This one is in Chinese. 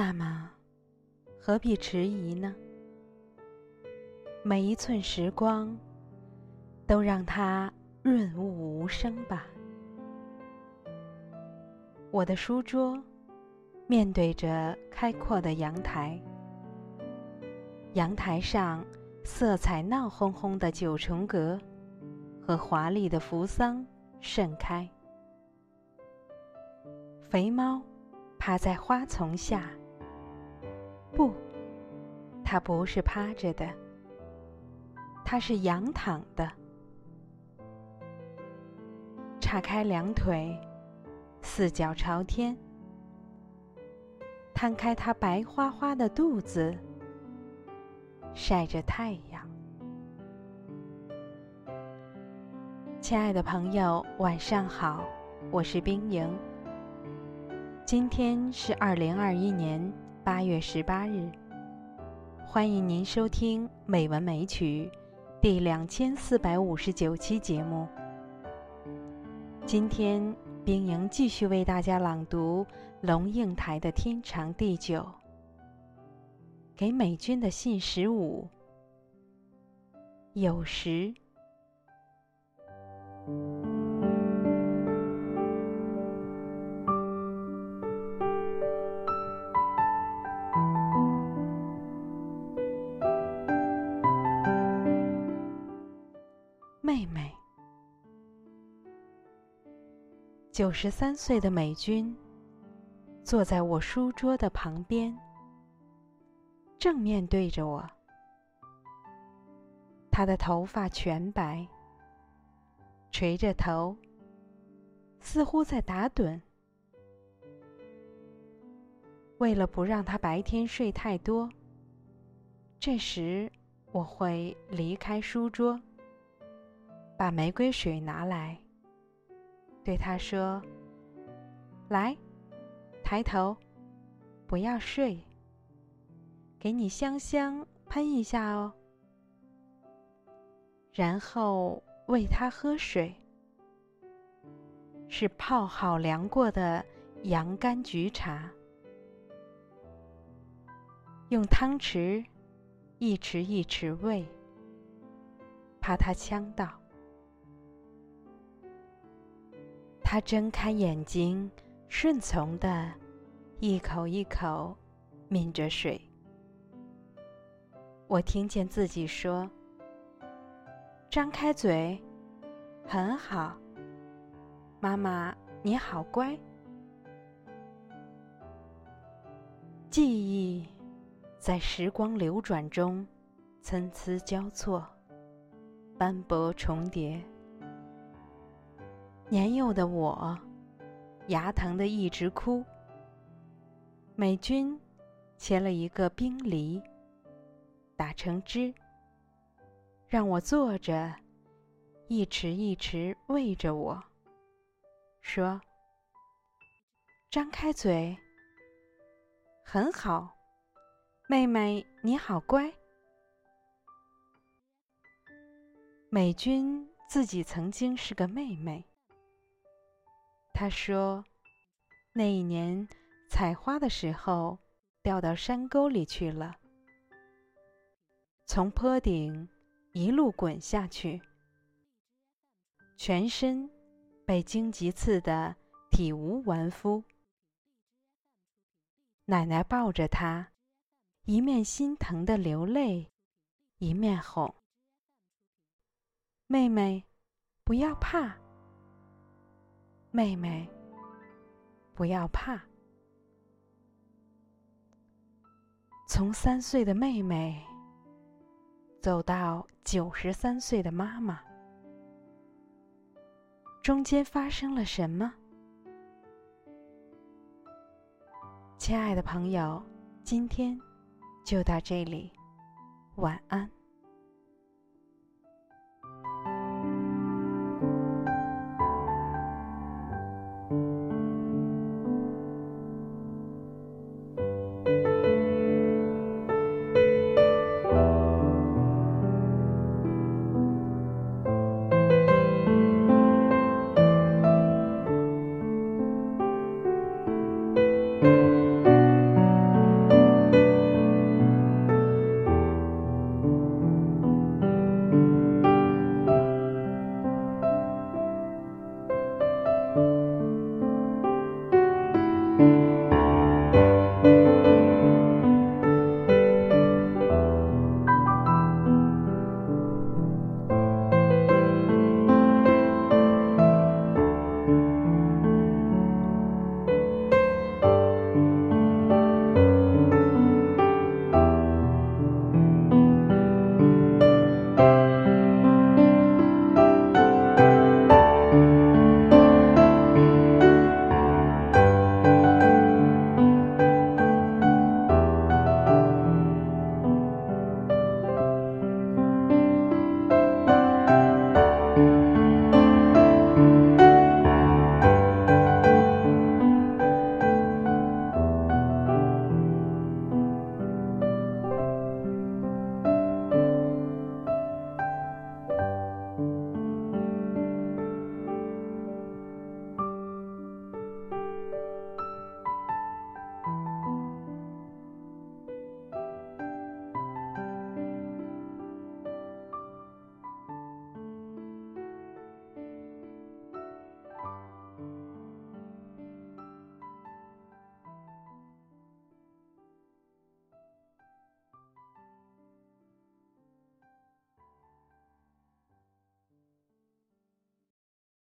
那么，何必迟疑呢？每一寸时光，都让它润物无声吧。我的书桌面对着开阔的阳台，阳台上色彩闹哄哄的九重阁和华丽的扶桑盛开。肥猫趴在花丛下，不，它不是趴着的，它是仰躺的，叉开两腿。四脚朝天，摊开它白花花的肚子，晒着太阳。亲爱的朋友，晚上好，我是冰莹。今天是二零二一年八月十八日，欢迎您收听《美文美曲》第两千四百五十九期节目。今天。冰莹继续为大家朗读龙应台的《天长地久》。给美军的信十五。有时，九十三岁的美军坐在我书桌的旁边，正面对着我。他的头发全白，垂着头，似乎在打盹。为了不让他白天睡太多，这时我会离开书桌，把玫瑰水拿来。对他说：“来，抬头，不要睡。给你香香喷一下哦。然后喂他喝水，是泡好凉过的洋甘菊茶。用汤匙一匙一匙喂，怕他呛到。”他睁开眼睛，顺从的，一口一口抿着水。我听见自己说：“张开嘴，很好，妈妈你好乖。”记忆在时光流转中参差交错，斑驳重叠。年幼的我，牙疼的一直哭。美军切了一个冰梨，打成汁，让我坐着，一匙一匙喂着我，说：“张开嘴，很好，妹妹你好乖。”美军自己曾经是个妹妹。他说：“那一年采花的时候，掉到山沟里去了，从坡顶一路滚下去，全身被荆棘刺得体无完肤。奶奶抱着他，一面心疼的流泪，一面哄：‘妹妹，不要怕。’”妹妹，不要怕。从三岁的妹妹走到九十三岁的妈妈，中间发生了什么？亲爱的朋友，今天就到这里，晚安。